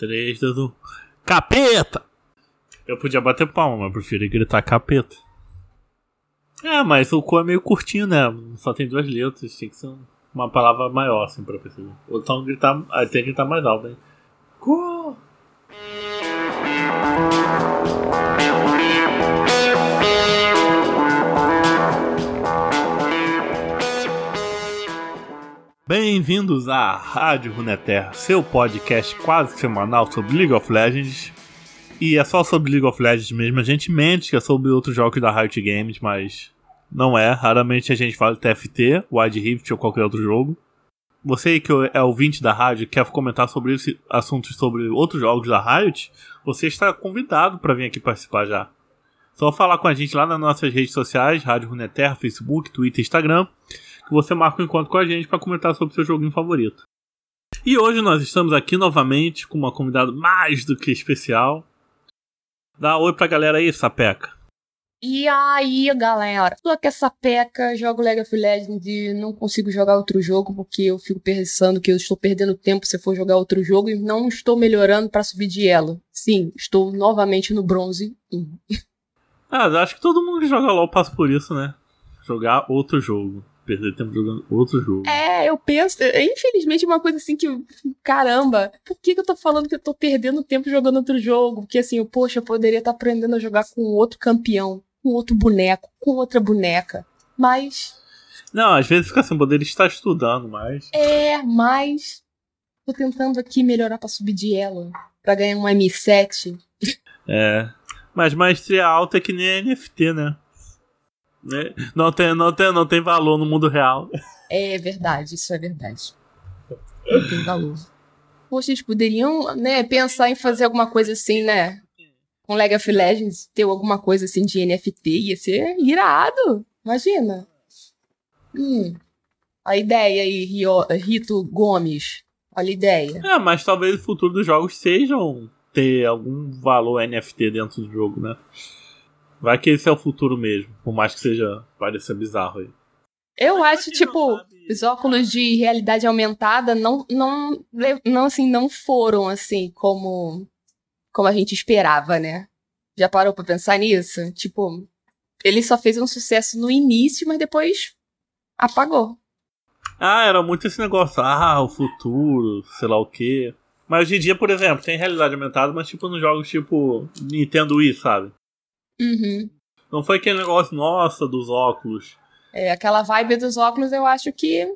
3, 2, 1. Capeta! Eu podia bater palma, mas eu prefiro gritar capeta. É, mas o cu é meio curtinho, né? Só tem duas letras, tem que ser uma palavra maior, assim, pra perceber. Ou então gritar. Aí tem que gritar mais alto, hein? Cu! Bem-vindos à Rádio Runeterra, seu podcast quase semanal sobre League of Legends. E é só sobre League of Legends mesmo, a gente mente que é sobre outros jogos da Riot Games, mas não é. Raramente a gente fala TFT, Wide Rift ou qualquer outro jogo. Você que é ouvinte da rádio quer comentar sobre esse assuntos sobre outros jogos da Riot, você está convidado para vir aqui participar já. Só falar com a gente lá nas nossas redes sociais, Rádio Runeterra, Facebook, Twitter, Instagram você marca um encontro com a gente para comentar sobre seu joguinho favorito. E hoje nós estamos aqui novamente com uma convidada mais do que especial. Dá oi pra galera aí, Sapeca. E aí, galera? Tô aqui essa peca, jogo League of Legends e não consigo jogar outro jogo porque eu fico pensando que eu estou perdendo tempo se for jogar outro jogo e não estou melhorando para subir de elo. Sim, estou novamente no bronze. ah, acho que todo mundo que joga LoL passa por isso, né? Jogar outro jogo perder tempo jogando outro jogo. É, eu penso. Infelizmente, uma coisa assim que. Caramba, por que, que eu tô falando que eu tô perdendo tempo jogando outro jogo? Porque assim, eu, poxa, eu poderia estar tá aprendendo a jogar com outro campeão, com outro boneco, com outra boneca. Mas. Não, às vezes fica assim, poderia estar estudando mais. É, mas. Tô tentando aqui melhorar pra subir de elo. Pra ganhar um M7. É. Mas maestria alta é que nem NFT, né? Né? Não, tem, não, tem, não tem valor no mundo real. É verdade, isso é verdade. Não tem valor. Poxa, eles poderiam né, pensar em fazer alguma coisa assim, né? Com League of Legends, ter alguma coisa assim de NFT, ia ser irado. Imagina. Hum. A ideia aí, Rio, Rito Gomes. Olha a ideia. É, mas talvez o futuro dos jogos sejam ter algum valor NFT dentro do jogo, né? Vai que esse é o futuro mesmo, por mais que seja pareça bizarro aí. Eu acho, tipo, os óculos de realidade aumentada não, não, não, assim, não foram, assim, como, como a gente esperava, né? Já parou pra pensar nisso? Tipo, ele só fez um sucesso no início, mas depois apagou. Ah, era muito esse negócio, ah, o futuro, sei lá o quê. Mas hoje em dia, por exemplo, tem realidade aumentada, mas tipo nos jogos tipo Nintendo Wii, sabe? Uhum. Não foi aquele negócio, nossa, dos óculos. É, aquela vibe dos óculos eu acho que.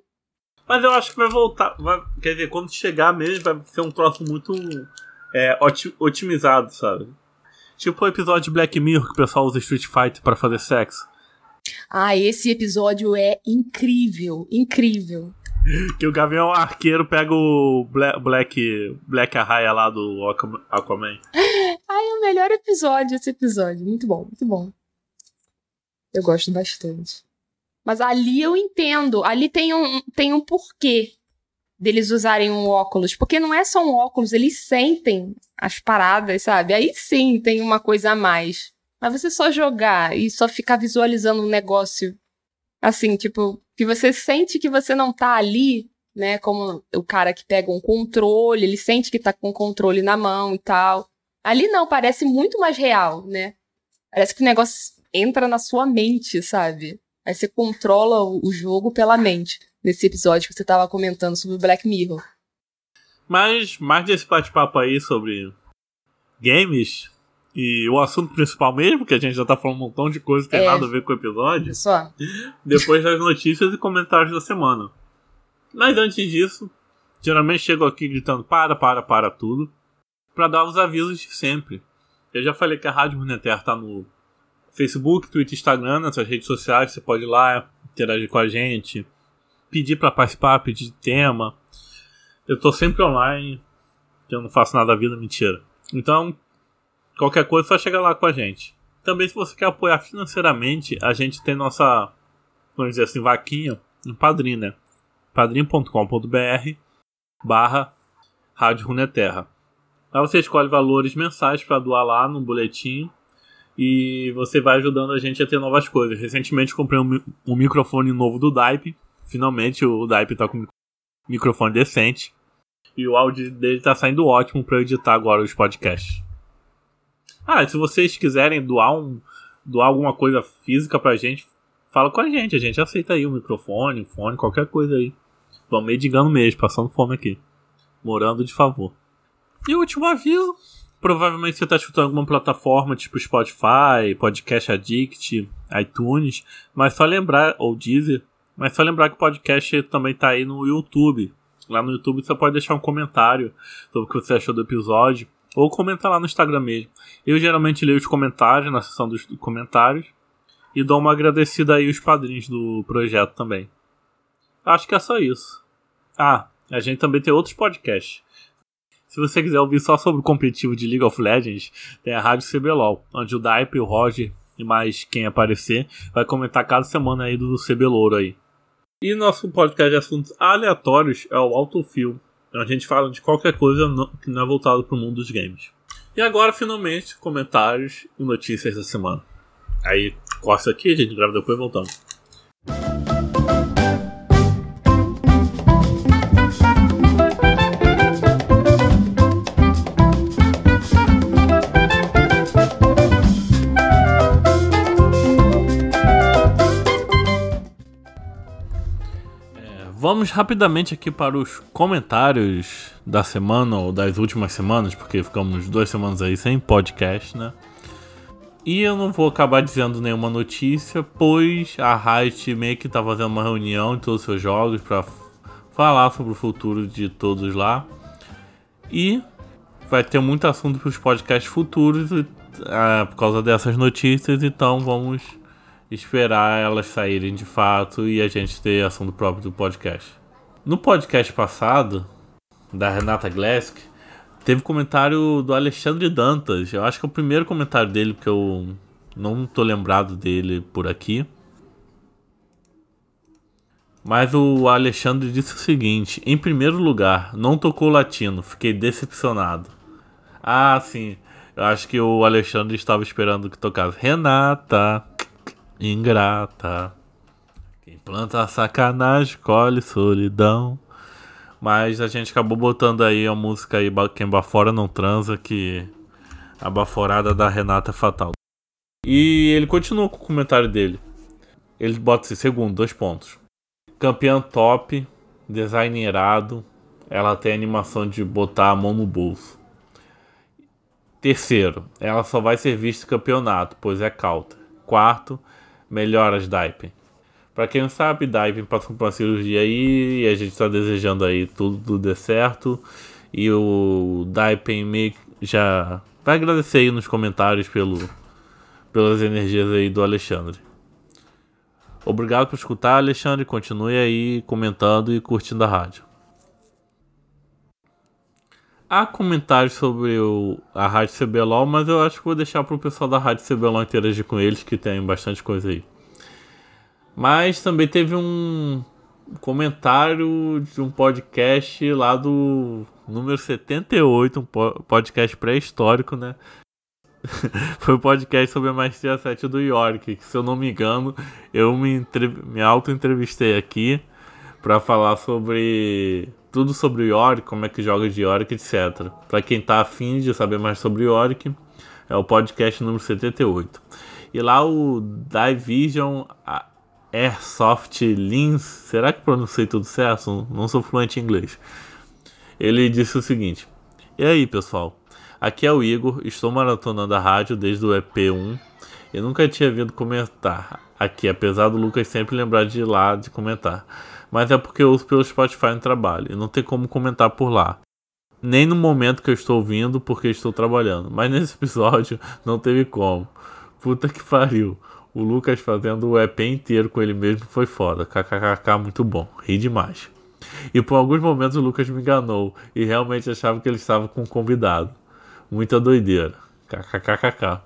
Mas eu acho que vai voltar. Vai, quer dizer, quando chegar mesmo, vai ser um troço muito é, otimizado, sabe? Tipo o episódio de Black Mirror que o pessoal usa Street Fighter para fazer sexo. Ah, esse episódio é incrível, incrível. que o Gavião Arqueiro pega o Black, Black, Black Arraia lá do Aquaman. Ai, é o melhor episódio esse episódio. Muito bom, muito bom. Eu gosto bastante. Mas ali eu entendo. Ali tem um, tem um porquê deles usarem um óculos. Porque não é só um óculos, eles sentem as paradas, sabe? Aí sim tem uma coisa a mais. Mas você só jogar e só ficar visualizando um negócio assim, tipo, que você sente que você não tá ali, né? Como o cara que pega um controle, ele sente que tá com o controle na mão e tal. Ali não, parece muito mais real, né? Parece que o negócio entra na sua mente, sabe? Aí você controla o jogo pela mente. Nesse episódio que você tava comentando sobre o Black Mirror. Mas, mais desse bate-papo aí sobre games, e o assunto principal mesmo, que a gente já tá falando um montão de coisa que tem é, nada a ver com o episódio. Só. Depois das notícias e comentários da semana. Mas antes disso, geralmente chego aqui gritando para, para, para tudo. para dar os avisos de sempre. Eu já falei que a Rádio Runeterra tá no Facebook, Twitter, Instagram, nessas redes sociais. Você pode ir lá, interagir com a gente, pedir para participar, pedir tema. Eu tô sempre online, eu não faço nada da vida, mentira. Então, Qualquer coisa, é só chega lá com a gente. Também, se você quer apoiar financeiramente, a gente tem nossa, vamos dizer assim, vaquinha no Padrim, né? padrim.com.br barra Rádio Runeterra. Lá você escolhe valores mensais para doar lá no boletim e você vai ajudando a gente a ter novas coisas. Recentemente comprei um, um microfone novo do Daipe. Finalmente o Daipe está com microfone decente. E o áudio dele tá saindo ótimo para editar agora os podcasts. Ah, se vocês quiserem doar, um, doar alguma coisa física pra gente, fala com a gente. A gente aceita aí um microfone, um fone, qualquer coisa aí. Vamos medigando mesmo, passando fome aqui. Morando de favor. E o último aviso. Provavelmente você está escutando alguma plataforma tipo Spotify, Podcast Addict, iTunes, mas só lembrar, ou Deezer, mas só lembrar que o podcast também está aí no YouTube. Lá no YouTube você pode deixar um comentário sobre o que você achou do episódio, ou comentar lá no Instagram mesmo. Eu geralmente leio os comentários na seção dos comentários e dou uma agradecida aí aos padrinhos do projeto também. Acho que é só isso. Ah, a gente também tem outros podcasts. Se você quiser ouvir só sobre o competitivo de League of Legends, tem a Rádio CBLOL, onde o Daipe, o Roger e mais quem aparecer vai comentar cada semana aí do CBLOuro aí. E nosso podcast de assuntos aleatórios é o Autofil, onde a gente fala de qualquer coisa que não é voltado para o mundo dos games. E agora, finalmente, comentários e notícias da semana. Aí, corta aqui, a gente grava depois e voltamos. Vamos rapidamente aqui para os comentários da semana ou das últimas semanas, porque ficamos duas semanas aí sem podcast, né? E eu não vou acabar dizendo nenhuma notícia, pois a Riot meio que tá fazendo uma reunião de todos os seus jogos para falar sobre o futuro de todos lá. E vai ter muito assunto para os podcasts futuros uh, por causa dessas notícias, então vamos esperar elas saírem de fato e a gente ter assunto próprio do podcast. No podcast passado, da Renata Glesk, teve comentário do Alexandre Dantas. Eu acho que é o primeiro comentário dele, porque eu não tô lembrado dele por aqui. Mas o Alexandre disse o seguinte: em primeiro lugar, não tocou latino, fiquei decepcionado. Ah, sim. Eu acho que o Alexandre estava esperando que tocasse Renata ingrata. Quem planta sacanagem colhe solidão. Mas a gente acabou botando aí a música aí Quem Bafora Não Transa, que a baforada da Renata é fatal. E ele continua com o comentário dele. Ele bota assim, segundo, dois pontos. Campeã top, design irado. Ela tem animação de botar a mão no bolso. Terceiro, ela só vai ser vista campeonato, pois é cauta. Quarto, melhoras Daipen. Para quem não sabe, Daipen passou por uma cirurgia aí e a gente está desejando aí tudo, tudo dê certo. E o Daipen me já vai agradecer aí nos comentários pelo, pelas energias aí do Alexandre. Obrigado por escutar, Alexandre. Continue aí comentando e curtindo a rádio. Há comentários sobre o, a Rádio CBLOL, mas eu acho que vou deixar para o pessoal da Rádio CBLOL interagir com eles, que tem bastante coisa aí. Mas também teve um comentário de um podcast lá do número 78, um podcast pré-histórico, né? Foi um podcast sobre a Maestria 7 do York, que se eu não me engano, eu me, me auto-entrevistei aqui para falar sobre tudo sobre o Yorick, como é que joga de Yorick, etc. Para quem tá afim de saber mais sobre o Yorick, é o podcast número 78. E lá o Division Airsoft Lins, será que pronunciei tudo certo? Não sou fluente em inglês. Ele disse o seguinte: E aí, pessoal? Aqui é o Igor, estou maratonando a rádio desde o EP1 e nunca tinha vindo comentar aqui, apesar do Lucas sempre lembrar de ir lá de comentar mas é porque eu uso pelo Spotify no trabalho e não tem como comentar por lá. Nem no momento que eu estou ouvindo porque estou trabalhando. Mas nesse episódio não teve como. Puta que pariu. O Lucas fazendo o EP inteiro com ele mesmo foi foda. KKKK muito bom. Ri demais. E por alguns momentos o Lucas me enganou e realmente achava que ele estava com um convidado. Muita doideira. KKKKK.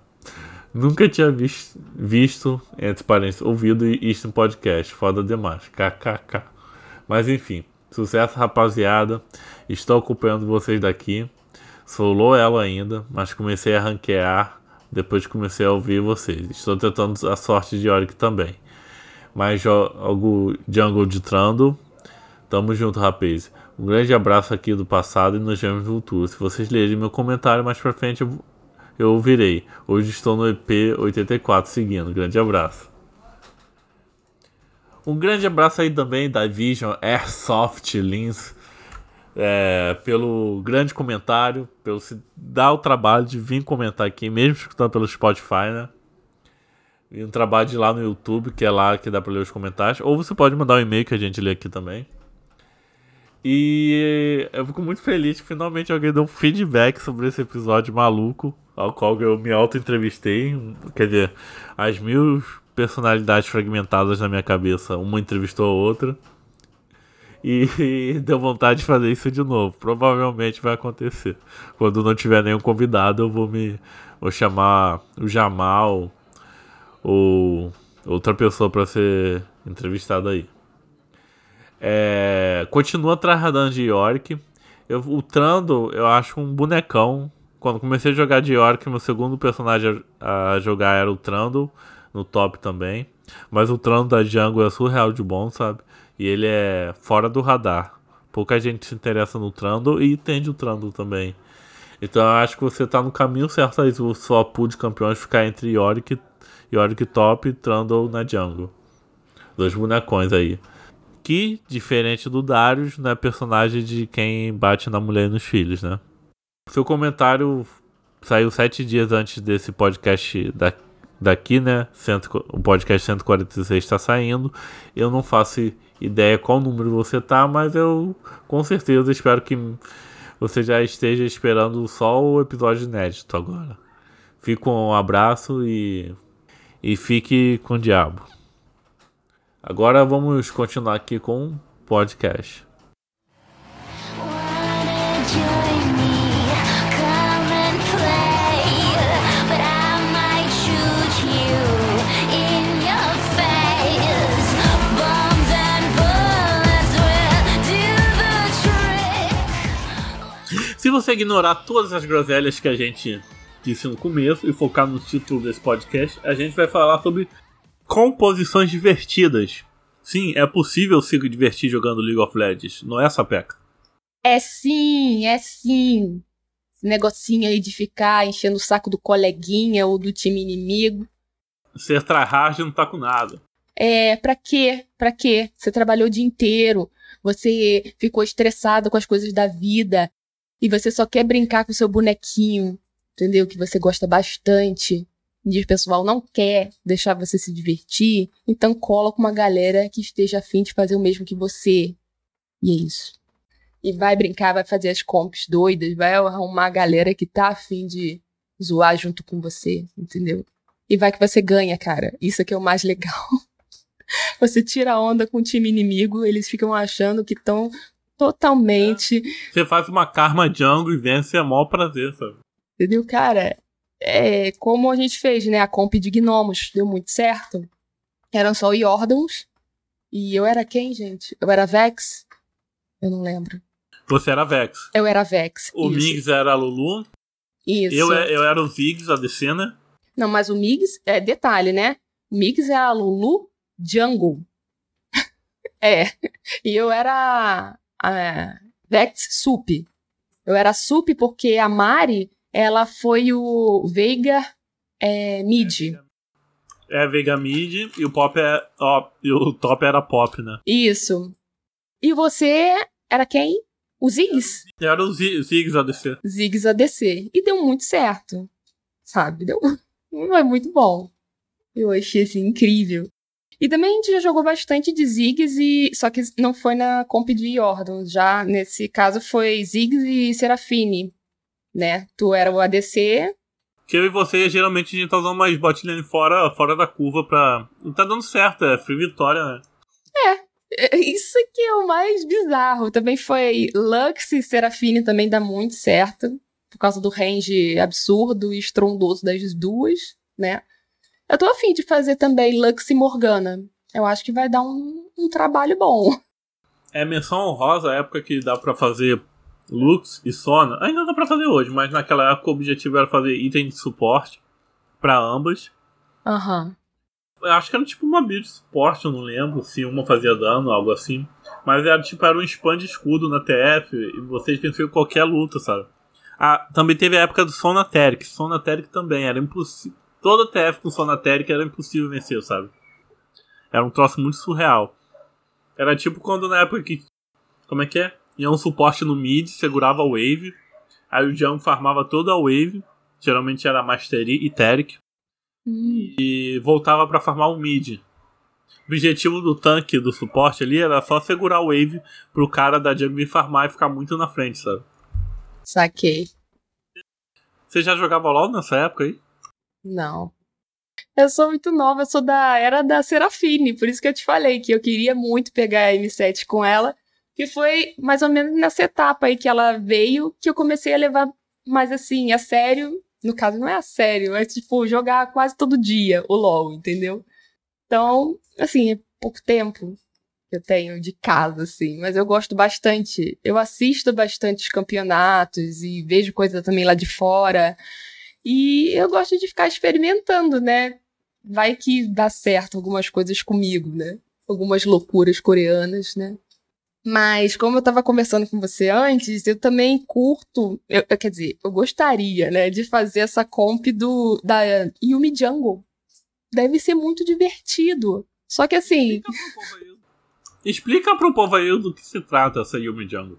Nunca tinha visto, visto entre parênteses, ouvido isso em podcast. Foda demais. KKK. Mas enfim, sucesso rapaziada. Estou acompanhando vocês daqui. Sou elo ainda, mas comecei a ranquear depois que comecei a ouvir vocês. Estou tentando a sorte de Oric também. Mas jogo Jungle de Trando. Tamo junto, rapaz. Um grande abraço aqui do passado e nos vemos no futuro. Se vocês lerem meu comentário mais pra frente, eu, eu ouvirei. Hoje estou no EP 84 seguindo. Grande abraço. Um grande abraço aí também da Vision Airsoft Lins. É, pelo grande comentário, pelo se dar o trabalho de vir comentar aqui, mesmo escutando pelo Spotify, né? E um trabalho de lá no YouTube, que é lá que dá pra ler os comentários. Ou você pode mandar um e-mail que a gente lê aqui também. E eu fico muito feliz que finalmente alguém deu um feedback sobre esse episódio maluco, ao qual eu me auto-entrevistei. Quer dizer, as mil personalidades fragmentadas na minha cabeça, uma entrevistou a outra. E, e deu vontade de fazer isso de novo. Provavelmente vai acontecer. Quando não tiver nenhum convidado, eu vou me vou chamar o Jamal ou outra pessoa para ser entrevistada aí. É, continua tratando de York. Eu, o Trando, eu acho um bonecão. Quando comecei a jogar de York, meu segundo personagem a, a jogar era o Trando, no top também. Mas o Trando da Jungle é surreal de bom, sabe? E ele é fora do radar. Pouca gente se interessa no Trando e entende o Trando também. Então eu acho que você tá no caminho certo aí. Se o sua pool de campeões ficar entre Yorick, Yorick top e Trundle na jungle. Dois bonecões aí. Que, diferente do Darius, não é personagem de quem bate na mulher e nos filhos, né? Seu comentário saiu sete dias antes desse podcast da, daqui, né? O podcast 146 está saindo. Eu não faço ideia qual número você tá, mas eu com certeza espero que você já esteja esperando só o episódio inédito agora. Fico um abraço e, e fique com o diabo. Agora vamos continuar aqui com o podcast. Se você ignorar todas as groselhas que a gente disse no começo e focar no título desse podcast, a gente vai falar sobre composições divertidas. Sim, é possível se divertir jogando League of Legends, não é, Sapeca? É sim, é sim. Esse negocinho aí de ficar enchendo o saco do coleguinha ou do time inimigo. Ser tryhard não tá com nada. É, pra quê? Pra quê? Você trabalhou o dia inteiro, você ficou estressado com as coisas da vida e você só quer brincar com seu bonequinho, entendeu? Que você gosta bastante e o pessoal não quer deixar você se divertir, então cola com uma galera que esteja afim de fazer o mesmo que você. E é isso. E vai brincar, vai fazer as comps doidas, vai arrumar a galera que tá afim de zoar junto com você, entendeu? E vai que você ganha, cara. Isso aqui é o mais legal. Você tira onda com o time inimigo, eles ficam achando que estão totalmente. É. Você faz uma karma jungle e vence é maior prazer, sabe? Entendeu, cara? É como a gente fez, né? A comp de gnomos deu muito certo. Eram só Yordans. E eu era quem, gente? Eu era Vex? Eu não lembro. Você era Vex. Eu era Vex. O isso. Migs era a Lulu. Isso. Eu, eu era o Ziggs, a DC, né? Não, mas o Migs, é detalhe, né? O Migs é a Lulu Jungle. é. E eu era a Vex Sup. Eu era Sup porque a Mari, ela foi o Veiga é, Mid. É, Veiga Mid e o Pop é. Ó, e o top era Pop, né? Isso. E você era quem? O Ziggs? Era o Ziggs ADC. Ziggs ADC. E deu muito certo. Sabe? Deu. Foi muito bom. Eu achei assim incrível. E também a gente já jogou bastante de Ziggs, e só que não foi na comp de Jordan. Já nesse caso foi Ziggs e Serafine, né? Tu era o ADC. Que eu e você, geralmente, a gente tá usando mais botlane fora, fora da curva pra... E tá dando certo, é free vitória, né? É, é, isso aqui é o mais bizarro. Também foi Lux e Serafine também dá muito certo. Por causa do range absurdo e estrondoso das duas, né? Eu tô afim de fazer também Lux e Morgana. Eu acho que vai dar um, um trabalho bom. É menção honrosa a época que dá para fazer Lux e Sona. Ainda dá pra fazer hoje, mas naquela época o objetivo era fazer item de suporte para ambas. Aham. Uhum. Eu acho que era tipo uma build de suporte, eu não lembro se uma fazia dano, algo assim. Mas era tipo, era um spam de escudo na TF e vocês venciam qualquer luta, sabe? Ah, também teve a época do Sonateric. Sonateric também, era impossível. Toda TF com Sonateric era impossível vencer, sabe? Era um troço muito surreal. Era tipo quando na época que. Como é que é? Ia um suporte no mid, segurava a wave. Aí o Jump farmava toda a wave. Geralmente era Mastery e Teric. Hum. E voltava para farmar o mid. O objetivo do tanque do suporte ali era só segurar o wave pro cara da jungle farmar e ficar muito na frente, sabe? Saquei. Você já jogava LOL nessa época aí? Não. Eu sou muito nova, eu sou da era da Serafine, por isso que eu te falei que eu queria muito pegar a M7 com ela, que foi mais ou menos nessa etapa aí que ela veio que eu comecei a levar mais assim, a sério. No caso, não é a sério, é tipo jogar quase todo dia o LoL, entendeu? Então, assim, é pouco tempo que eu tenho de casa, assim, mas eu gosto bastante. Eu assisto bastante os campeonatos e vejo coisa também lá de fora. E eu gosto de ficar experimentando, né? Vai que dá certo algumas coisas comigo, né? Algumas loucuras coreanas, né? Mas, como eu tava conversando com você antes, eu também curto, eu, eu- quer dizer, eu gostaria, né, de fazer essa comp do, da Yumi Jungle. Deve ser muito divertido. Só que assim, Explica pro povo aí do que se trata essa Yumi Jungle.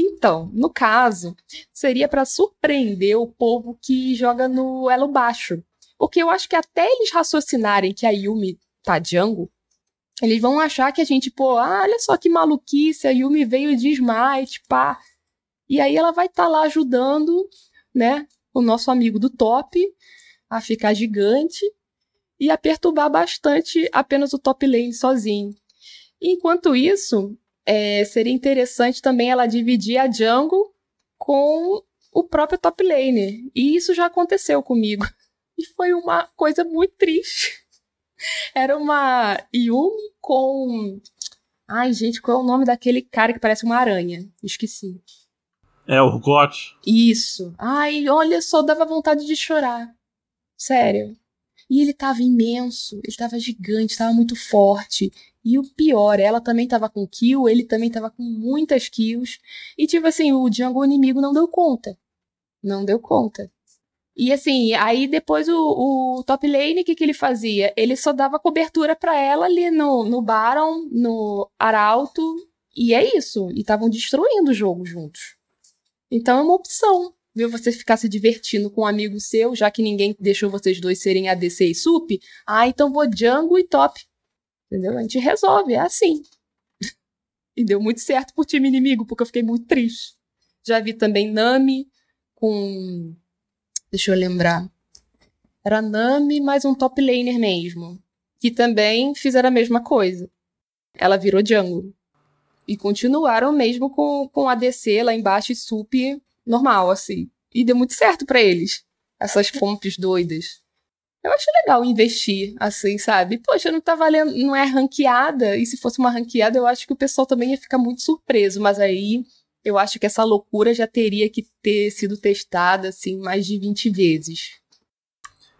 Então, no caso, seria pra surpreender o povo que joga no elo baixo. Porque eu acho que até eles raciocinarem que a Yumi tá jungle, eles vão achar que a gente, pô, ah, olha só que maluquice, a Yumi veio de Smite, pá. E aí ela vai estar lá ajudando, né, o nosso amigo do top a ficar gigante e a perturbar bastante apenas o top lane sozinho. Enquanto isso, é, seria interessante também ela dividir a jungle com o próprio top lane. E isso já aconteceu comigo. E foi uma coisa muito triste. Era uma Yumi com. Ai, gente, qual é o nome daquele cara que parece uma aranha? Esqueci. É o GOT. Isso. Ai, olha só, dava vontade de chorar. Sério. E ele tava imenso, ele tava gigante, tava muito forte. E o pior, ela também tava com kill, ele também tava com muitas kills. E tipo assim, o jungle inimigo não deu conta. Não deu conta. E assim, aí depois o, o top lane, o que, que ele fazia? Ele só dava cobertura pra ela ali no, no Baron, no Arauto. E é isso. E estavam destruindo o jogo juntos. Então é uma opção, viu? Você ficar se divertindo com um amigo seu, já que ninguém deixou vocês dois serem ADC e sup. Ah, então vou jungle e top. Entendeu? A gente resolve, é assim. e deu muito certo pro time inimigo, porque eu fiquei muito triste. Já vi também Nami com. Deixa eu lembrar. Era Nami mais um top laner mesmo. Que também fizeram a mesma coisa. Ela virou jungle. E continuaram mesmo com, com ADC lá embaixo e sup normal, assim. E deu muito certo pra eles. Essas comps doidas. Eu acho legal investir, assim, sabe? Poxa, não tá valendo, não é ranqueada. E se fosse uma ranqueada, eu acho que o pessoal também ia ficar muito surpreso. Mas aí eu acho que essa loucura já teria que ter sido testada, assim, mais de 20 vezes.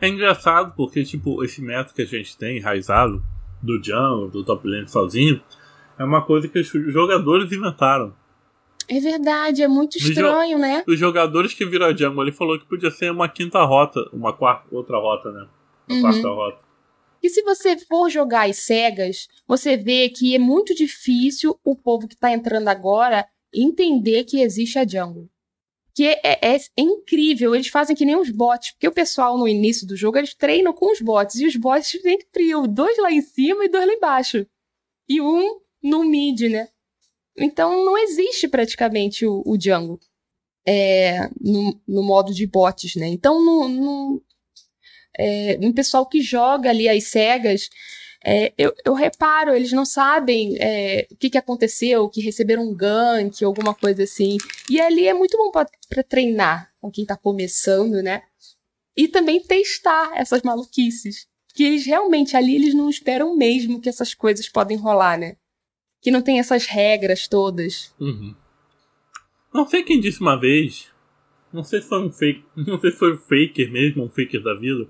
É engraçado porque, tipo, esse método que a gente tem, enraizado, do jungle, do top lane sozinho, é uma coisa que os jogadores inventaram. É verdade, é muito estranho, né? Os jogadores que viram a jungle, ele falou que podia ser uma quinta rota, uma quarta, outra rota, né? Uma Uhum. quarta rota. E se você for jogar às cegas, você vê que é muito difícil o povo que tá entrando agora entender que existe a jungle. Que é, é incrível, eles fazem que nem os bots, porque o pessoal no início do jogo eles treinam com os bots, e os bots vêm trio, dois lá em cima e dois lá embaixo. E um no mid, né? Então não existe praticamente o, o jungle é, no, no modo de bots, né? Então no, no, é, um pessoal que joga ali às cegas, é, eu, eu reparo, eles não sabem é, o que, que aconteceu, que receberam um gank, alguma coisa assim. E ali é muito bom para treinar com quem tá começando, né? E também testar essas maluquices. Que eles realmente ali eles não esperam mesmo que essas coisas podem rolar, né? Que não tem essas regras todas. Uhum. Não sei quem disse uma vez. Não sei se foi um fake. Não sei se foi um faker mesmo, um faker da vida.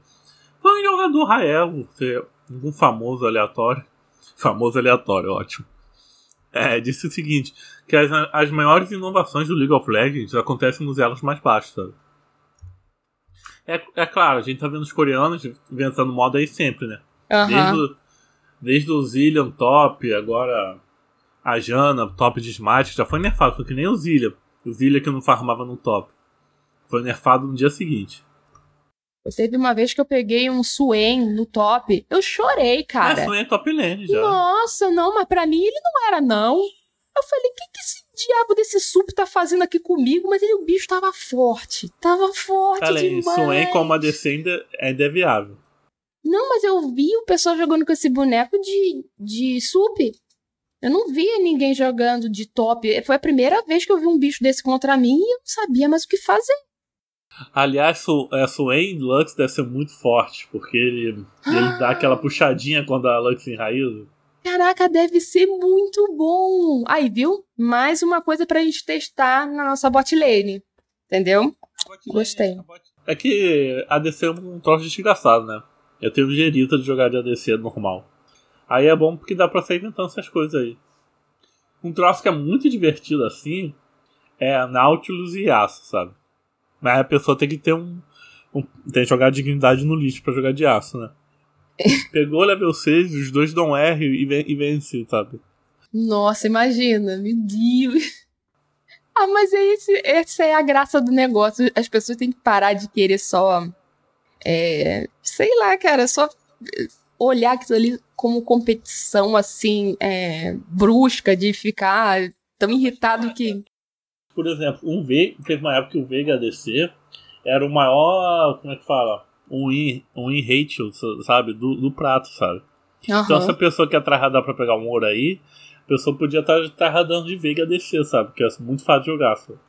Foi um jogador Rael, algum famoso aleatório. Famoso aleatório, ótimo. É, disse o seguinte: que as, as maiores inovações do League of Legends acontecem nos elos mais baixos, sabe? É, é claro, a gente tá vendo os coreanos inventando moda aí sempre, né? Aham. Desde, desde o Zillion top, agora a Jana, top de Smite, já foi nerfado, foi que nem o Zillion. O Zillion que não farmava no top. Foi nerfado no dia seguinte. Teve uma vez que eu peguei um Swain no top. Eu chorei, cara. É, Swain é top lane já. Nossa, não, mas pra mim ele não era, não. Eu falei, o que, que esse diabo desse sup tá fazendo aqui comigo? Mas ele, o bicho tava forte. Tava forte Além, demais. Swain como ADC ainda, ainda é viável. Não, mas eu vi o pessoal jogando com esse boneco de, de sup. Eu não via ninguém jogando de top. Foi a primeira vez que eu vi um bicho desse contra mim e eu não sabia mais o que fazer. Aliás, Su- é, Swain Lux deve ser muito forte, porque ele, ele dá aquela puxadinha quando a Lux enraiza. Caraca, deve ser muito bom. Aí, viu? Mais uma coisa pra gente testar na nossa bot lane. Entendeu? Gostei. É que ADC é um troço desgraçado, né? Eu tenho gerita de jogar de ADC normal. Aí é bom porque dá pra sair inventando essas coisas aí. Um troço que é muito divertido assim é Nautilus e Yasuo, sabe? Mas a pessoa tem que ter um. um tem que jogar dignidade no lixo pra jogar de Yasuo, né? Pegou level 6, os dois dão R e, ven- e vence, sabe? Nossa, imagina, meu Deus. Ah, mas é esse, essa é a graça do negócio. As pessoas têm que parar de querer só. é, sei lá, cara, só olhar aquilo ali como competição assim, é, brusca, de ficar tão irritado que. Por exemplo, um V, teve uma época que o Veiga ADC era o maior. Como é que fala? Um win, um win ratio, sabe? Do, do prato, sabe? Então, Aham. se a pessoa quer tryhardar pra pegar um ouro aí, a pessoa podia estar tryhardando de Veiga ADC, sabe? Porque é muito fácil de jogar. Sabe?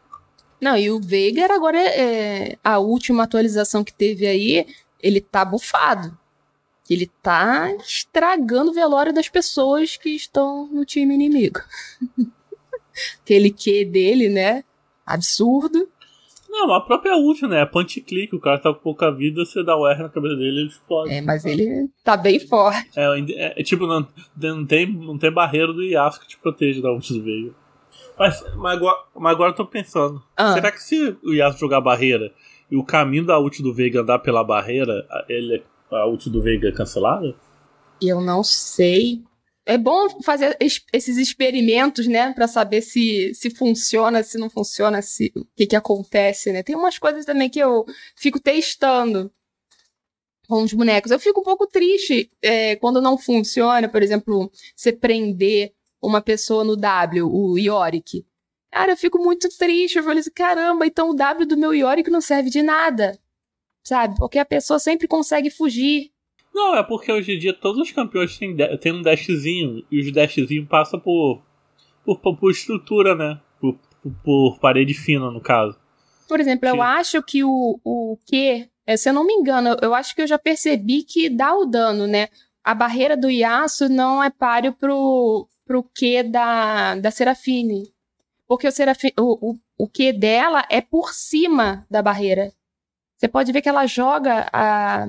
Não, e o Veigar agora é, a última atualização que teve aí, ele tá bufado. Ele tá estragando o velório das pessoas que estão no time inimigo. Aquele Q dele, né? Absurdo. Não, a própria ult, né? É punch click, o cara tá com pouca vida, você dá o R na cabeça dele ele explode. É, mas ele tá bem forte. É, é, é tipo, não, não, tem, não tem barreira do Yasuo que te protege da ult do Veiga. Mas, mas, agora, mas agora eu tô pensando, Ah. será que se o Yasuo jogar barreira e o caminho da ult do Veiga andar pela barreira, ele, a ult do Veiga cancelada? Eu não sei. É bom fazer es- esses experimentos, né? Pra saber se, se funciona, se não funciona, se, o que que acontece, né? Tem umas coisas também que eu fico testando com os bonecos. Eu fico um pouco triste é, quando não funciona, por exemplo, você prender uma pessoa no W, o Yorick. Cara, eu fico muito triste. Eu falei assim, caramba, então o W do meu Yorick não serve de nada. Sabe? Porque a pessoa sempre consegue fugir. Não, é porque hoje em dia todos os campeões têm, têm um dashzinho, e os dashzinhos passam por, por, por, estrutura, né? Por, por, parede fina, no caso. Por exemplo, eu Sim. acho que o, o Q, é, se eu não me engano, eu acho que eu já percebi que dá o dano, né? A barreira do Yasuo não é páreo pro, pro Q da, da Serafine. Porque o, Serafi, o, o, o Q dela é por cima da barreira. Você pode ver que ela joga a,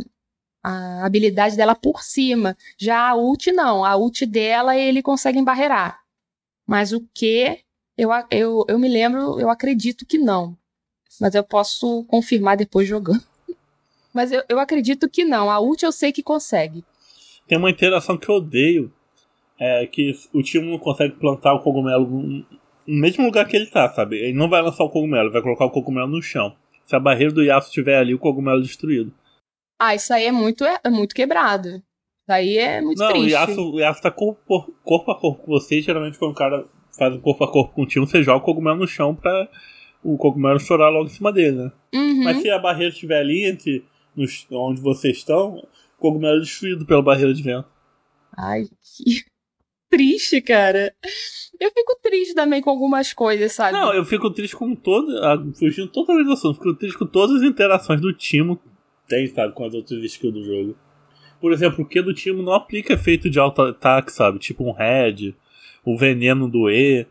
a habilidade dela por cima. Já a ult, não. A ult dela, ele consegue embarrear. Mas o Q, eu, eu, eu me lembro, eu acredito que não. Mas eu posso confirmar depois jogando. Mas eu, eu acredito que não. A ult eu sei que consegue. Tem uma interação que eu odeio, é que o time não consegue plantar o cogumelo no mesmo lugar que ele tá, sabe? Ele não vai lançar o cogumelo, vai colocar o cogumelo no chão. Se a barreira do Yasuo estiver ali, o cogumelo é destruído. Ah, isso aí é muito, é, é muito quebrado. Isso aí é muito não, o triste. Yasuo, o Yasuo tá corpo, corpo a corpo com você, geralmente quando o cara faz um corpo a corpo com o time, você joga o cogumelo no chão pra o cogumelo chorar logo em cima dele, né? Uhum. Mas se a barreira estiver ali entre nos- onde vocês estão, o cogumelo é destruído pela barreira de vento. Ai, que triste, cara. Eu fico triste também com algumas coisas, sabe? Não, eu fico triste com todo. ah, Fugindo totalmente do assunto, fico triste com todas as interações do Timo tem, sabe, com as outras skills do jogo. Por exemplo, o que do Timo não aplica efeito de alto ataque, sabe? Tipo um Red, o veneno do E.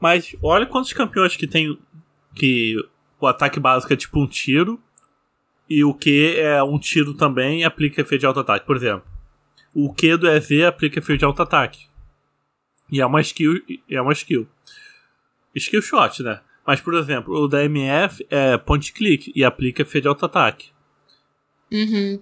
Mas olha quantos campeões que tem. Que o ataque básico é tipo um tiro. E o Q é um tiro também e aplica efeito de alto ataque. Por exemplo, o Q do EZ aplica efeito de alto ataque. E é uma skill. É uma skill. Skill shot, né? Mas, por exemplo, o da MF é point click e aplica efeito de auto-ataque. Uhum.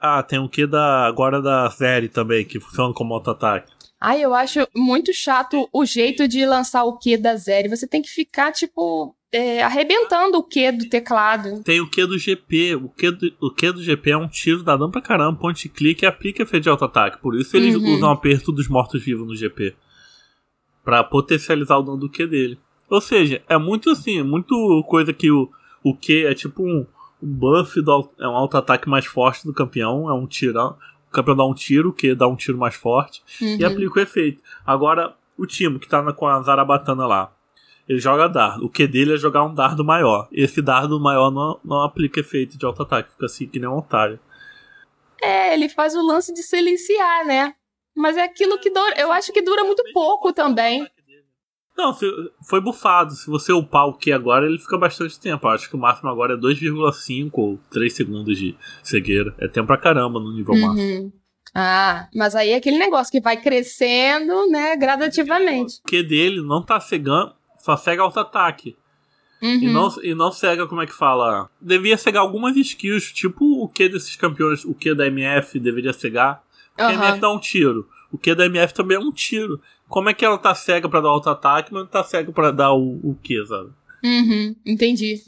Ah, tem o que da, agora da série também, que funciona como auto-ataque. Ai, eu acho muito chato o jeito de lançar o Q da série. Você tem que ficar, tipo, é, arrebentando o Q do teclado. Tem o Q do GP. O Q do, o Q do GP é um tiro dá dano pra caramba, point click e aplica efeito de auto-ataque. Por isso eles Uhum. usam o aperto dos mortos-vivos no GP. Pra potencializar o dano do Q dele. Ou seja, é muito assim, é muito coisa que o, o Q é tipo um, um buff, do, é um auto-ataque mais forte do campeão, é um tirão. O campeão dá um tiro, o Q dá um tiro mais forte e Uhum. aplica o efeito. Agora, o time que tá na- com a Zarabatana lá, ele joga dardo. O Q dele é jogar um dardo maior. Esse dardo maior não, não aplica efeito de auto-ataque, fica assim que nem um otário. É, ele faz o lance de silenciar, né? Mas é aquilo que dura. Eu acho que dura muito pouco também. Não, foi bufado. Se você upar o Q agora, ele fica bastante tempo. Eu acho que o máximo agora é 2,5 ou 3 segundos de cegueira. É tempo pra caramba no nível máximo. Uhum. Ah, mas aí é aquele negócio que vai crescendo, né, gradativamente. O Q dele não tá cegando, só cega auto-ataque. Uhum. E, não, e não cega, como é que fala? Devia cegar algumas skills, tipo o que desses campeões, o que da MF deveria cegar. Porque a Aham. MF dá um tiro. O que da MF também é um tiro. Como é que ela tá cega pra dar auto-ataque, mas não tá cega pra dar o, o que, sabe? Uhum, entendi.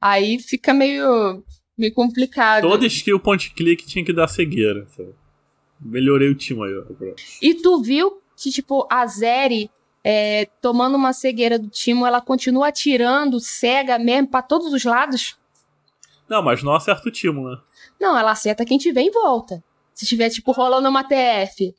Aí fica meio, meio complicado. Toda skill point click tinha que dar cegueira, sabe? Melhorei o time aí. E tu viu que, tipo, a Zeri, é, tomando uma cegueira do Timo, ela continua atirando cega mesmo pra todos os lados? Não, mas não acerta o time, né? Não, ela acerta quem tiver em volta. Se tiver, tipo, rolando uma TF.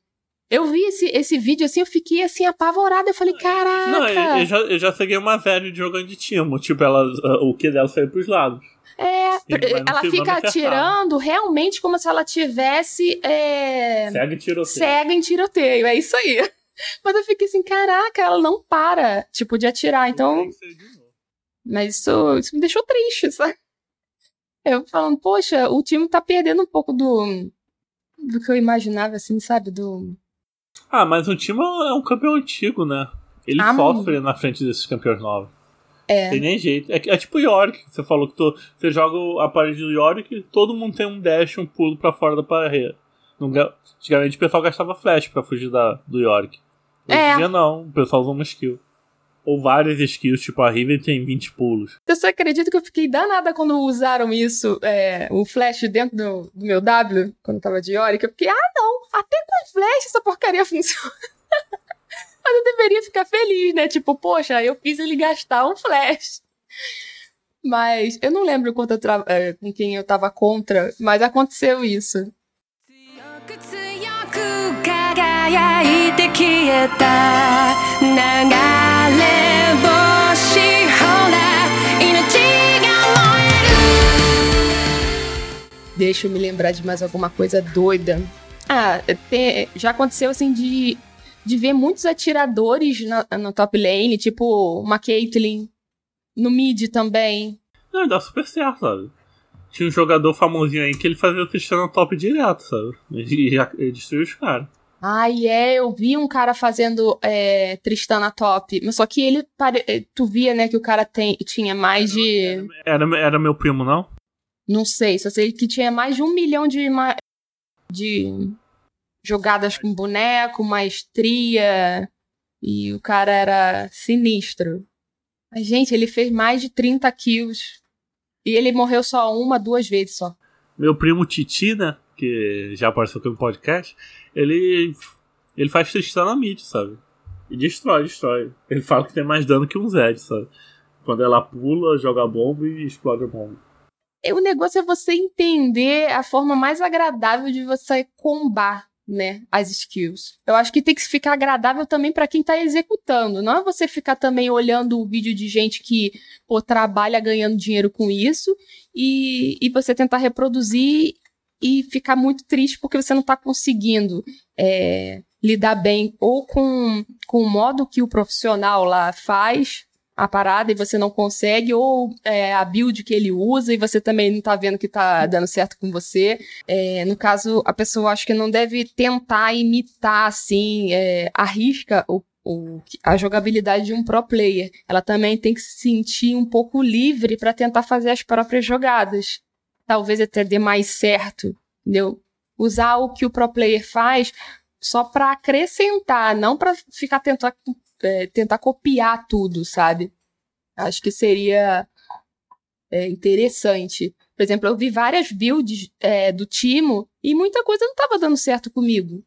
Eu vi esse, esse vídeo assim, eu fiquei assim, apavorada. Eu falei, caraca. Não, eu, eu já, eu já ceguei uma velha jogando de time. Tipo, ela, o que dela saiu pros lados. É, Sim, ela fica atirando realmente como se ela tivesse é, Cega e tiroteio. cega em tiroteio. É isso aí. Mas eu fiquei assim, caraca, ela não para, tipo, de atirar. Então, mas isso, isso me deixou triste, sabe? Eu falando, poxa, o time tá perdendo um pouco do, do que eu imaginava, assim, sabe? Do. Ah, mas o time é um campeão antigo, né? Ele Ah, sofre na frente desses campeões novos. É. Tem nem jeito. É, é tipo o Yorick. Você falou que tu- você joga a parede do Yorick todo mundo tem um dash, um pulo pra fora da parede. Antigamente o pessoal gastava flash pra fugir da, do Yorick. Hoje É. em dia não, o pessoal usa uma skill. Ou várias skills, tipo a Riven tem 20 pulos. Você acredita que eu fiquei danada quando usaram isso, é, o flash dentro do, do meu W, quando eu tava de Yorick? Eu fiquei, ah, não, até com flash essa porcaria funciona. Mas eu deveria ficar feliz, né? Tipo, poxa, eu fiz ele gastar um flash. Mas eu não lembro quanto eu tra- é, com quem eu tava contra, mas aconteceu isso. 強く強く輝いて消えた流れ星ほら命が燃える Deixa eu me lembrar de mais alguma coisa doida. Ah, tem- já aconteceu assim de, de ver muitos atiradores na, no top lane, tipo uma Caitlyn, no mid também. Não, dá super certo, sabe? Tinha um jogador famosinho aí que ele fazia o Cristiano top direto, sabe? E já ele destruiu os caras. Ai, é, eu vi um cara fazendo é, Tristana top, mas só que ele, pare- eh, tu via, né, que o cara tem, tinha mais de, Era, era meu primo, não? não sei, só sei que tinha mais de um milhão de, de jogadas com boneco, maestria, e o cara era sinistro. Mas, gente, ele fez mais de 30 kills, e ele morreu só uma, duas vezes só. Meu primo Titi, né? Que já apareceu aqui no podcast. Ele. Ele faz Tristana mid, sabe? E destrói, destrói. Ele fala que tem mais dano que um Zed, sabe? Quando ela pula, joga bomba e explode a bomba. E O negócio é você entender a forma mais agradável de você combar, né, as skills. Eu acho que tem que ficar agradável também pra quem tá executando. Não é você ficar também olhando o vídeo de gente que pô, trabalha ganhando dinheiro com isso e, e você tentar reproduzir e ficar muito triste porque você não tá conseguindo é, lidar bem ou com, com o modo que o profissional lá faz a parada e você não consegue, ou é, a build que ele usa e você também não tá vendo que tá dando certo com você. É, no caso, a pessoa acho que não deve tentar imitar, assim, é, arrisca o, o, a jogabilidade de um pro player. Ela também tem que se sentir um pouco livre para tentar fazer as próprias jogadas. Talvez até dê mais certo, entendeu? Usar o que o pro player faz só para acrescentar, não para ficar tentar é, tentar copiar tudo, sabe? Acho que seria é, interessante. Por exemplo, eu vi várias builds é, do Timo e muita coisa não estava dando certo comigo.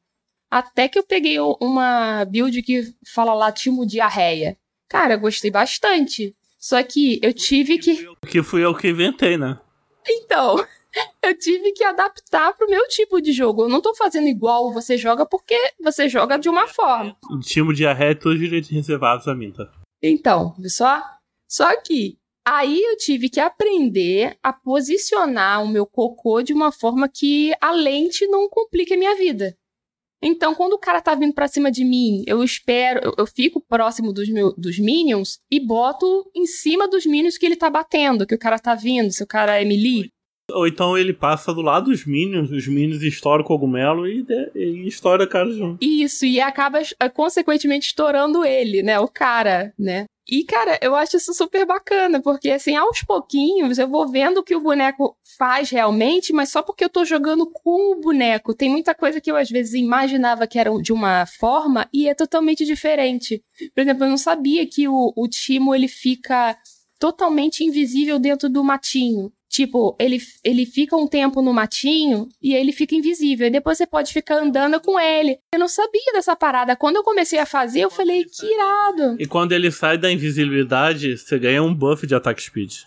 Até que eu peguei uma build que fala lá Timo Diarreia. Cara, eu gostei bastante. Só que eu tive que. Que fui eu que inventei, né? Então, eu tive que adaptar pro meu tipo de jogo. Eu não tô fazendo igual você joga porque você joga de uma forma. Timo Diarreia é todos os direitos reservados a mim, tá? Então, viu só? Só que aí eu tive que aprender a posicionar o meu cocô de uma forma que a lente não complique a minha vida. Então, quando o cara tá vindo pra cima de mim, eu espero, eu, eu fico próximo dos, meu, dos minions e boto em cima dos minions que ele tá batendo, que o cara tá vindo, se o cara é melee. Ou então ele passa do lado dos Minions, os Minions estouram o cogumelo e, e estoura o cara junto. Isso, e acaba eh, consequentemente estourando ele, né? O cara, né? E, cara, eu acho isso super bacana, porque, assim, aos pouquinhos eu vou vendo o que o boneco faz realmente, mas só porque eu tô jogando com o boneco. Tem muita coisa que eu, às vezes, imaginava que era de uma forma e é totalmente diferente. Por exemplo, eu não sabia que o, o Timo, ele fica totalmente invisível dentro do matinho. Tipo, ele, ele fica um tempo no matinho e ele fica invisível. E depois você pode ficar andando com ele. Eu não sabia dessa parada. Quando eu comecei a fazer, eu falei, que irado. E quando ele sai da invisibilidade, você ganha um buff de ataque speed.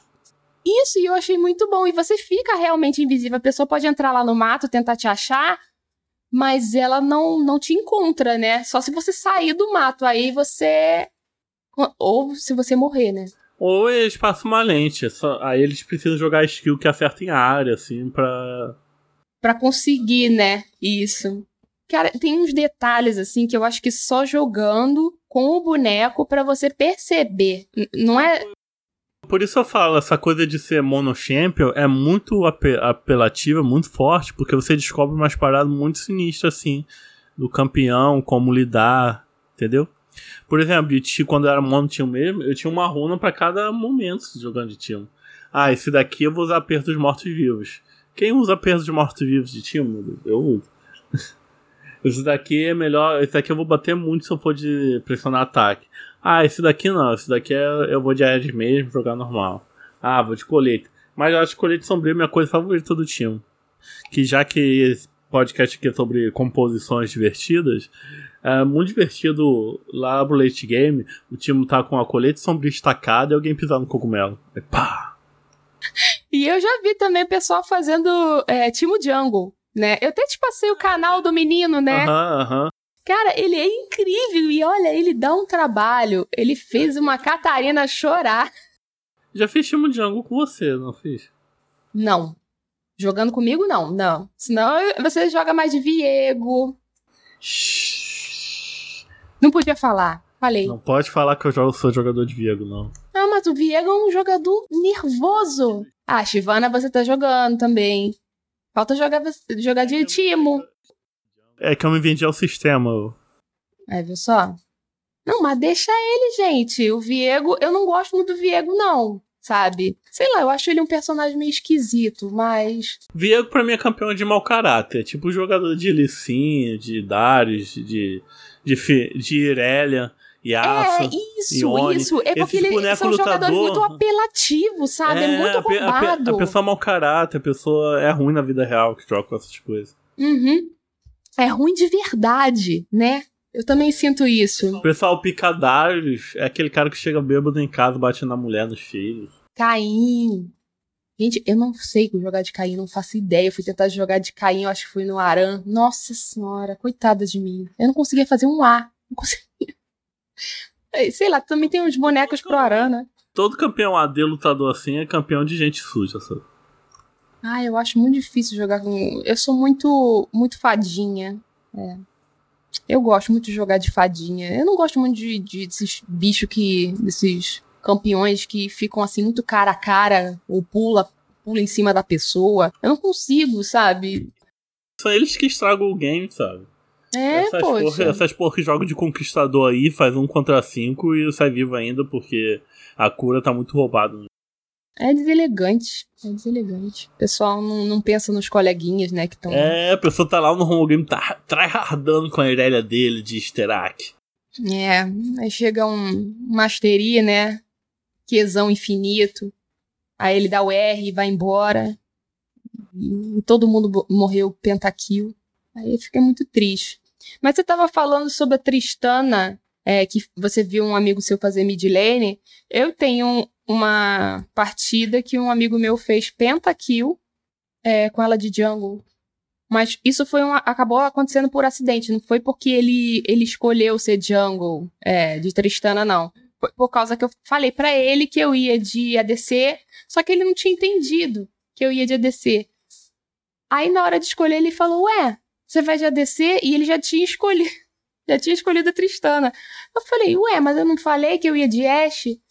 Isso, e eu achei muito bom. E você fica realmente invisível. A pessoa pode entrar lá no mato, tentar te achar, mas ela não, não te encontra, né? Só se você sair do mato. Aí você. Ou se você morrer, né? Ou eles passam uma lente. Só, aí eles precisam jogar skill que acerta em área, assim, pra. Pra conseguir, né? Isso. Cara, tem uns detalhes, assim, que eu acho que só jogando com o boneco para você perceber. Não é. Por isso eu falo, essa coisa de ser mono champion é muito apelativa, muito forte, porque você descobre umas paradas muito sinistras, assim, do campeão, como lidar, entendeu? Por exemplo, de quando eu era mono time mesmo, eu tinha uma runa para cada momento jogando de time. Ah, esse daqui eu vou usar aperto dos mortos-vivos. Quem usa aperto dos mortos-vivos de time? Eu uso. esse daqui é melhor. Esse daqui eu vou bater muito se eu for de pressionar ataque. Ah, esse daqui não. Esse daqui é, eu vou de Ares mesmo, jogar normal. Ah, vou de colete. Mas eu acho que colete sombrio é minha coisa favorita do time. Que já que esse podcast aqui é sobre composições divertidas, é muito divertido lá pro late game. O time tá com a colete sombria estacada e alguém pisar no cogumelo. É pá! E eu já vi também o pessoal fazendo é, Timo Jungle, né? Eu até te passei o canal do menino, né? Aham, aham. Cara, ele é incrível e olha, ele dá um trabalho. Ele fez uma Catarina chorar. Já fiz Timo Jungle com você, não fiz? Não. Jogando comigo, não, não. Senão você joga mais de Viego. Shhh. Não podia falar. Falei. Não pode falar que eu jogo, sou jogador de Viego, não. Ah, mas o Viego é um jogador nervoso. Ah, Shivana, você tá jogando também. Falta jogar, jogar de Timo. É que eu me vendi ao sistema. É, viu só? Não, mas deixa ele, gente. O Viego, eu não gosto muito do Viego, não. Sabe? Sei lá, eu acho ele um personagem meio esquisito, mas. Viego pra mim é campeão de mau caráter. Tipo jogador de Lissin, de Darius, de de, de Irelia. Yasuo, é, isso, Ione. isso. É porque eles são lutador, jogadores muito apelativos, sabe? É, é muito roubado. A, a, a, pessoa é mau caráter, a pessoa é ruim na vida real que joga com essas coisas. Uhum. É ruim de verdade, né? Eu também sinto isso. O pessoal picadários é aquele cara que chega bêbado em casa, bate na mulher, nos filhos. Caim. Gente, eu não sei jogar de Caim, não faço ideia. Eu fui tentar jogar de Caim, eu acho que fui no Aran. Nossa senhora, coitada de mim. Eu não conseguia fazer um A. Não conseguia. Sei lá, também tem uns bonecos pro Aran, né? Todo campeão AD lutador assim é campeão de gente suja, sabe? Ah, eu acho muito difícil jogar com. Eu sou muito, muito fadinha. É. Eu gosto muito de jogar de fadinha. Eu não gosto muito de, de desses bichos que. desses campeões que ficam assim muito cara a cara, ou pula, pula em cima da pessoa. Eu não consigo, sabe? São eles que estragam o game, sabe? É, essas, poxa. porra, essas porra que jogam de conquistador aí, faz um contra cinco e sai vivo ainda porque a cura tá muito roubada. É deselegante. É deselegante. O pessoal não, não pensa nos coleguinhas, né, que estão... É, a pessoa tá lá no home game, tá tryhardando com a Irelia dele de Sterak. É, aí chega um Mastery, né? Quesão infinito. Aí ele dá o R e vai embora. E todo mundo morreu pentakill. Aí fica muito triste. Mas você tava falando sobre a Tristana, é, que você viu um amigo seu fazer mid lane. Eu tenho uma partida que um amigo meu fez pentakill é, com ela de jungle. Mas isso foi um, acabou acontecendo por acidente, não foi porque ele, ele escolheu ser jungle é, de Tristana, não. Por causa que eu falei pra ele que eu ia de ADC, só que ele não tinha entendido que eu ia de ADC. Aí na hora de escolher ele falou, ué, você vai de ADC? E ele já tinha escolhido, já tinha escolhido a Tristana. Eu falei, ué, mas eu não falei que eu ia de Ashe?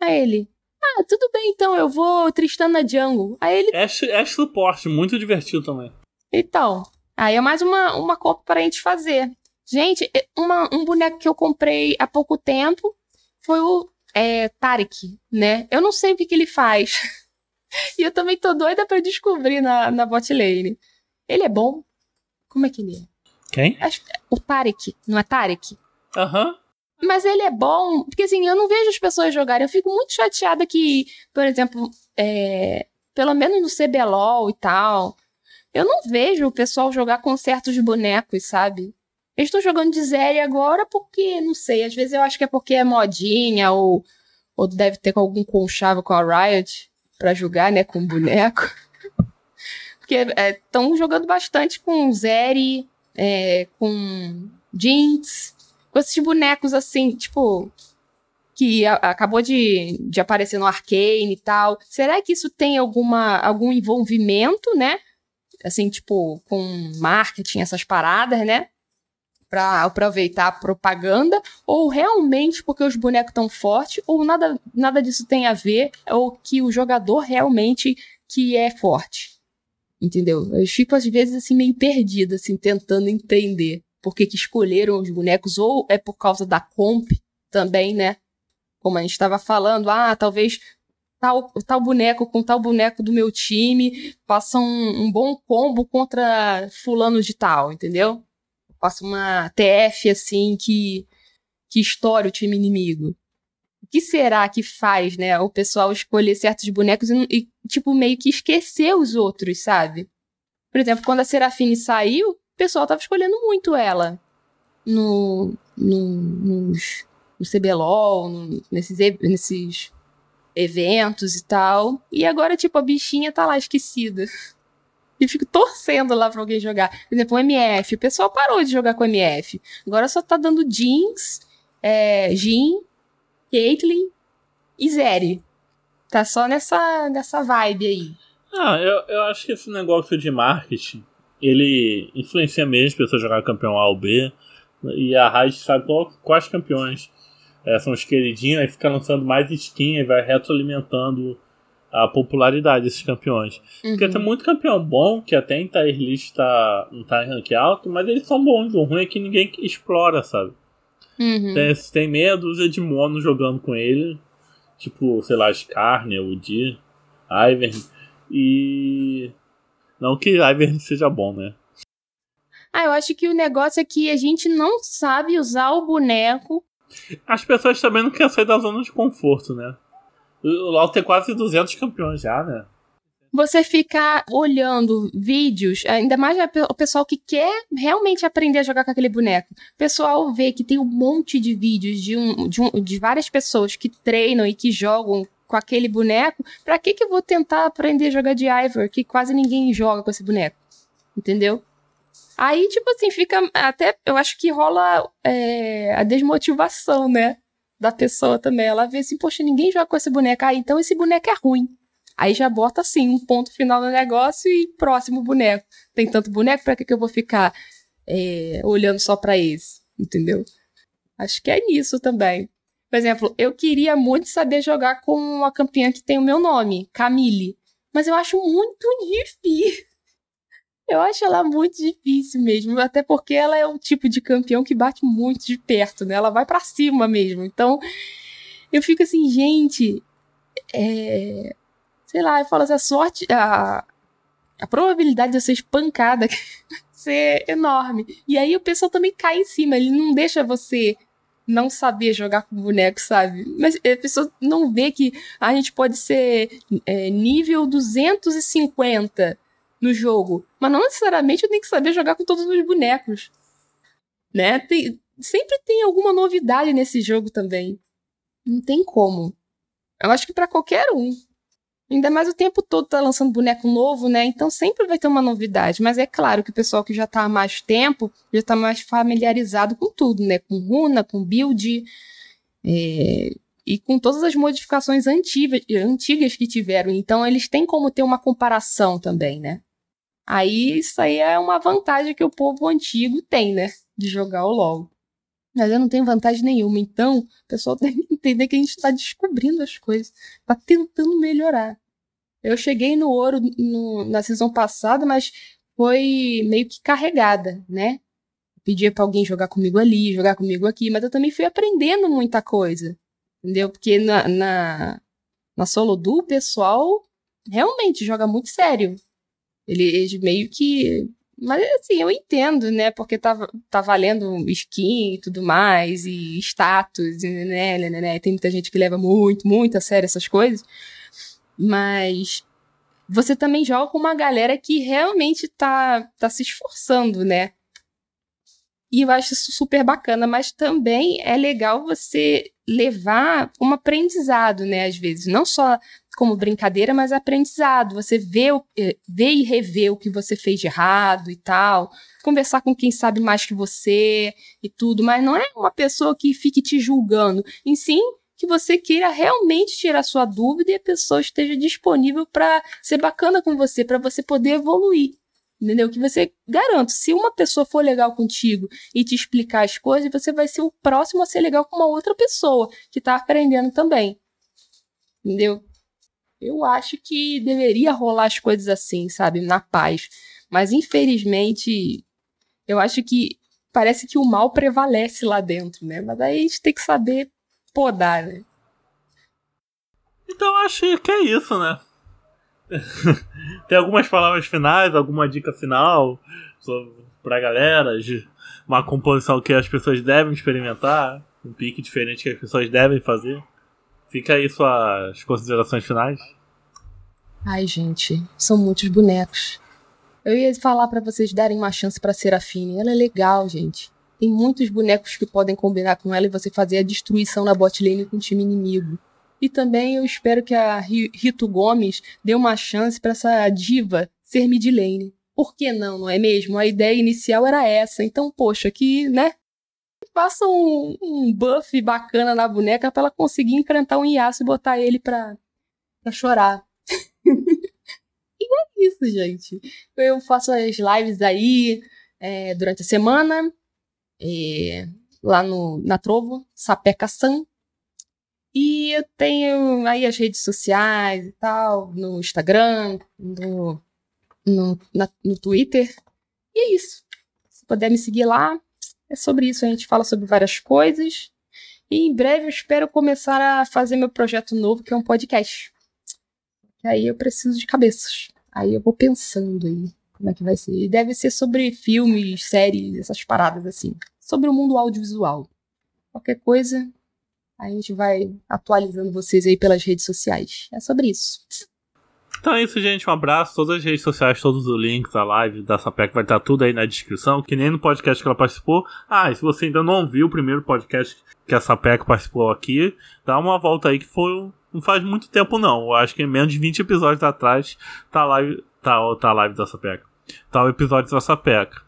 Aí ele, ah, tudo bem então, eu vou Tristana jungle. Aí ele Ash, Ash suporte, muito divertido também. então, aí é mais uma, uma compra pra gente fazer. Gente, é- uma- um boneco que eu comprei há pouco tempo foi o é, Tarek, né? Eu não sei o que, que ele faz. e eu também tô doida pra descobrir na, na bot lane. Ele é bom? Como é que ele é? Quem? Acho- O Tarek, não é Tarek? Aham. Mas ele é bom, porque assim, eu não vejo as pessoas jogarem. Eu fico muito chateada que, por exemplo, é, pelo menos no CBLOL e tal, eu não vejo o pessoal jogar com certos bonecos, sabe? Eu estou jogando de Zeri agora porque, não sei, às vezes eu acho que é porque é modinha ou, ou deve ter algum conchavo com a Riot pra jogar, né, com boneco. porque estão jogando bastante com Zeri, é, com Jinx, com esses bonecos assim, tipo, que a- acabou de, de aparecer no Arcane e tal. Será que isso tem alguma, algum envolvimento, né? Assim, tipo, com marketing, essas paradas, né? Pra aproveitar a propaganda, ou realmente porque os bonecos estão fortes, ou nada, nada disso tem a ver, ou que o jogador realmente que é forte. Entendeu? Eu fico, às vezes, assim, meio perdida, assim, tentando entender por que, que escolheram os bonecos, ou é por causa da comp também, né? Como a gente estava falando, ah, talvez tal, tal boneco com tal boneco do meu time faça um, um bom combo contra fulano de tal, entendeu? Faça uma TF assim que, que estoure o time inimigo. O que será que faz, né, o pessoal escolher certos bonecos e, e, tipo, meio que esquecer os outros, sabe? Por exemplo, quando a Serafine saiu, o pessoal tava escolhendo muito ela no, no, nos, no CBLOL, no, nesses, nesses eventos e tal. E agora, tipo, a bichinha tá lá esquecida. E fico torcendo lá pra alguém jogar. Por exemplo, o MF. O pessoal parou de jogar com o MF. Agora só tá dando Jinx, é, Jin, Caitlyn e Zeri. Tá só nessa, nessa vibe aí. Ah, eu, eu acho que esse negócio de marketing, ele influencia mesmo as pessoas jogar campeão A ou B. E a Riot sabe qual- quais campeões eh, são os queridinhos, aí fica lançando mais skin e vai retroalimentando a popularidade desses campeões. Porque Uhum. tem muito campeão bom, que até em tier list tá, não tá em rank alto, mas eles são bons. O ruim é que ninguém explora, sabe? Uhum. Tem, tem meia dúzia de mono jogando com ele. Tipo, sei lá, Skarner, o D, Ivern. E. Não que Ivern seja bom, né? Ah, eu acho que o negócio é que a gente não sabe usar o boneco. As pessoas também não querem sair da zona de conforto, né? O LoL tem quase 200 campeões já, né? Você ficar olhando vídeos, ainda mais o pessoal que quer realmente aprender a jogar com aquele boneco. O pessoal vê que tem um monte de vídeos de, um, de, um- de várias pessoas que treinam e que jogam com aquele boneco. Pra que que eu vou tentar aprender a jogar de Ivor, que quase ninguém joga com esse boneco? Entendeu? Aí, tipo assim, fica. Até eu acho que rola é, a desmotivação, né? Da pessoa também. Ela vê assim, poxa, ninguém joga com esse boneco. Ah, então esse boneco é ruim. Aí já bota assim, um ponto final no negócio e próximo boneco. Tem tanto boneco, pra que, que eu vou ficar é, olhando só pra esse? Entendeu? Acho que é nisso também. Por exemplo, eu queria muito saber jogar com uma campeã que tem o meu nome, Camille. Mas eu acho muito difícil. Eu acho ela muito difícil mesmo, até porque ela é o tipo de campeão que bate muito de perto, né? Ela vai para cima mesmo. Então, eu fico assim, gente, é... sei lá, eu falo assim, a sorte, a, a probabilidade de eu ser espancada ser enorme. E aí o pessoal também cai em cima, ele não deixa você não saber jogar com boneco, sabe? Mas a pessoa não vê que a gente pode ser é, nível 250 no jogo, mas não necessariamente eu tenho que saber jogar com todos os bonecos, né? Tem, sempre tem alguma novidade nesse jogo também. Não tem como. Eu acho que para qualquer um. Ainda mais o tempo todo tá lançando boneco novo, né? Então sempre vai ter uma novidade. Mas é claro que o pessoal que já tá há mais tempo já tá mais familiarizado com tudo, né? Com runa, com build. É... E com todas as modificações antigas, antigas que tiveram. Então eles têm como ter uma comparação também, né? Aí isso aí é uma vantagem que o povo antigo tem, né? De jogar o LoL. Mas eu não tenho vantagem nenhuma. Então, o pessoal tem que entender que a gente está descobrindo as coisas. Está tentando melhorar. Eu cheguei no ouro no, na season passada, mas foi meio que carregada, né? Pedia para alguém jogar comigo ali, jogar comigo aqui, mas eu também fui aprendendo muita coisa, entendeu? Porque na, na, na solo do o pessoal realmente joga muito sério. Eles meio que. Mas assim, eu entendo, né? Porque tá, tá valendo skin e tudo mais, e status, né, né, né, né? Tem muita gente que leva muito, muito a sério essas coisas. Mas você também joga com uma galera que realmente tá, tá se esforçando, né? E eu acho isso super bacana, mas também é legal você levar um aprendizado, né? Às vezes, não só como brincadeira, mas aprendizado. Você vê, eh, vê e revê o que você fez de errado e tal. Conversar com quem sabe mais que você e tudo, mas não é uma pessoa que fique te julgando. Em sim, que você queira realmente tirar sua dúvida e a pessoa esteja disponível para ser bacana com você, para você poder evoluir. Entendeu? Que você garanto, se uma pessoa for legal contigo e te explicar as coisas, você vai ser o próximo a ser legal com uma outra pessoa que tá aprendendo também. Entendeu? Eu acho que deveria rolar as coisas assim, sabe? Na paz. Mas infelizmente, eu acho que parece que o mal prevalece lá dentro, né? Mas aí a gente tem que saber podar, né? Então acho que é isso, né? Tem algumas palavras finais, alguma dica final pra galera, de uma composição que as pessoas devem experimentar, um pique diferente que as pessoas devem fazer. Fica aí suas considerações finais. Ai, gente, são muitos bonecos. Eu ia falar para vocês darem uma chance pra Serafine. Ela é legal, gente. Tem muitos bonecos que podem combinar com ela e você fazer a destruição na bot lane com o time inimigo. E também eu espero que a Rito Gomes dê uma chance para essa diva ser mid lane. Por que não, não é mesmo? A ideia inicial era essa. Então, poxa, que, né? Faça um, um buff bacana na boneca para ela conseguir enfrentar um Yasuo e botar ele pra, pra chorar. e é isso, gente. Eu faço as lives aí é, durante a semana. É, lá no, na Trovo, Sapeca-san. E eu tenho aí as redes sociais e tal, no Instagram, no, no, na, no Twitter. E é isso. Se puder me seguir lá, é sobre isso. A gente fala sobre várias coisas. E em breve eu espero começar a fazer meu projeto novo, que é um podcast. E aí eu preciso de cabeças. Aí eu vou pensando aí como é que vai ser. E deve ser sobre filmes, séries, essas paradas assim. Sobre o mundo audiovisual. Qualquer coisa, a gente vai atualizando vocês aí pelas redes sociais. É sobre isso. Então é isso, gente. Um abraço. Todas as redes sociais, todos os links, a live da Sapec vai estar tudo aí na descrição, que nem no podcast que ela participou. Ah, e se você ainda não viu o primeiro podcast que a Sapec participou aqui, dá uma volta aí que foi. Não faz muito tempo, não. Eu acho que menos de 20 episódios atrás tá a live, tá, tá a live da Sapeca. Tá o episódio da Sapeca.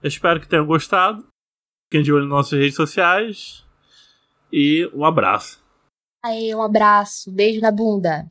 Eu espero que tenham gostado. Fiquem de olho nas nossas redes sociais. E um abraço. Aí, um abraço. Beijo na bunda.